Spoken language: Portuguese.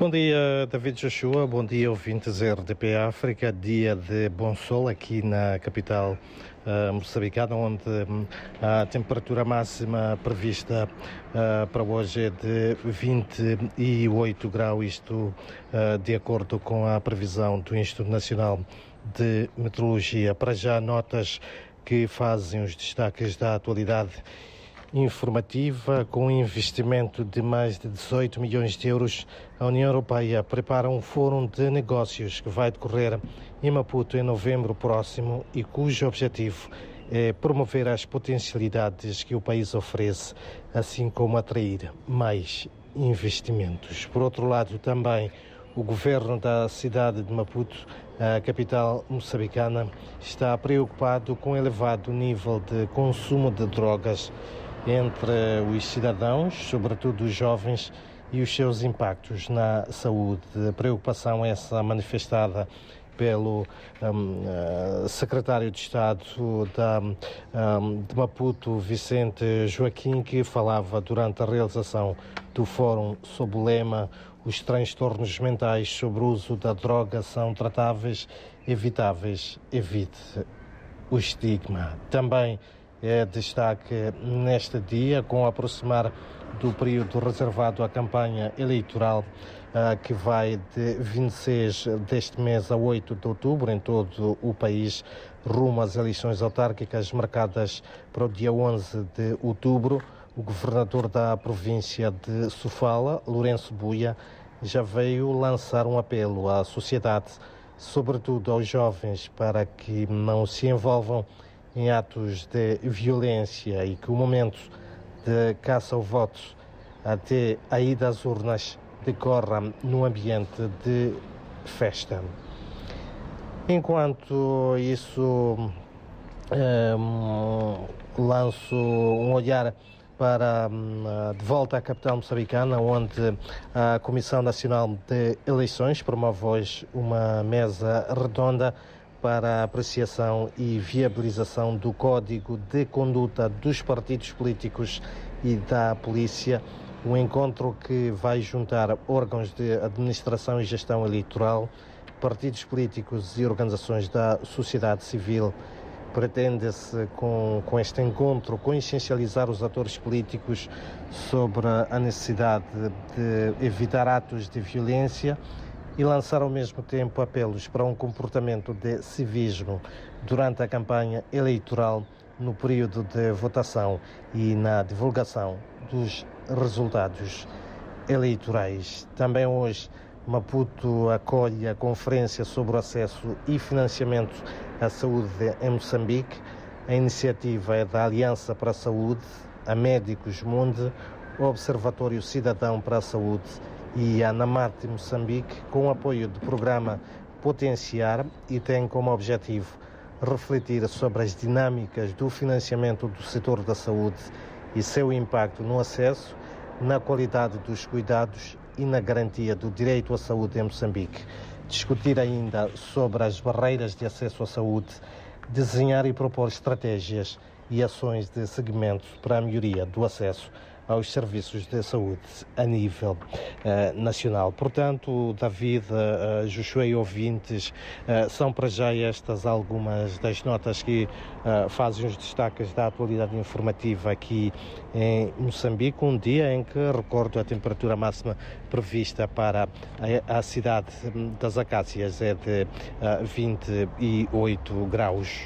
Bom dia, David Joshua. Bom dia, ouvintes RDP África. Dia de bom sol aqui na capital uh, moçambicana, onde um, a temperatura máxima prevista uh, para hoje é de 28 graus, isto uh, de acordo com a previsão do Instituto Nacional de Meteorologia. Para já, notas que fazem os destaques da atualidade informativa, com um investimento de mais de 18 milhões de euros, a União Europeia prepara um fórum de negócios que vai decorrer em Maputo em novembro próximo e cujo objetivo é promover as potencialidades que o país oferece, assim como atrair mais investimentos. Por outro lado, também o governo da cidade de Maputo, a capital moçambicana, está preocupado com o elevado nível de consumo de drogas entre os cidadãos, sobretudo os jovens, e os seus impactos na saúde. A preocupação essa manifestada pelo um, uh, secretário de Estado da, um, de Maputo, Vicente Joaquim, que falava durante a realização do fórum sob o lema Os transtornos mentais sobre o uso da droga são tratáveis, evitáveis, evite o estigma. Também é destaque neste dia, com aproximar do período reservado à campanha eleitoral, uh, que vai de 26 deste mês a 8 de outubro em todo o país, rumo às eleições autárquicas marcadas para o dia 11 de outubro. O governador da província de Sofala, Lourenço Buia, já veio lançar um apelo à sociedade, sobretudo aos jovens, para que não se envolvam em atos de violência e que o momento de caça ao voto até a ida às urnas decorra num ambiente de festa. Enquanto isso, um, lanço um olhar para de volta à capital moçambicana, onde a Comissão Nacional de Eleições promove hoje uma mesa redonda para a apreciação e viabilização do Código de Conduta dos Partidos Políticos e da Polícia, um encontro que vai juntar órgãos de administração e gestão eleitoral, partidos políticos e organizações da sociedade civil. Pretende-se, com, com este encontro, consciencializar os atores políticos sobre a necessidade de evitar atos de violência e lançar ao mesmo tempo apelos para um comportamento de civismo durante a campanha eleitoral, no período de votação e na divulgação dos resultados eleitorais. Também hoje, Maputo acolhe a conferência sobre o acesso e financiamento à saúde em Moçambique. A iniciativa é da Aliança para a Saúde, a Médicos Mundo, o Observatório Cidadão para a Saúde e a Namarte Moçambique, com o apoio do programa Potenciar e tem como objetivo refletir sobre as dinâmicas do financiamento do setor da saúde e seu impacto no acesso, na qualidade dos cuidados e na garantia do direito à saúde em Moçambique. Discutir ainda sobre as barreiras de acesso à saúde, desenhar e propor estratégias e ações de seguimento para a melhoria do acesso aos serviços de saúde a nível uh, nacional. Portanto, David, uh, Josué e ouvintes, são para já estas algumas das notas que fazem os destaques da atualidade informativa aqui em Moçambique, um dia em que, recordo, a temperatura máxima prevista para a, a cidade das Acácias é de 28 graus.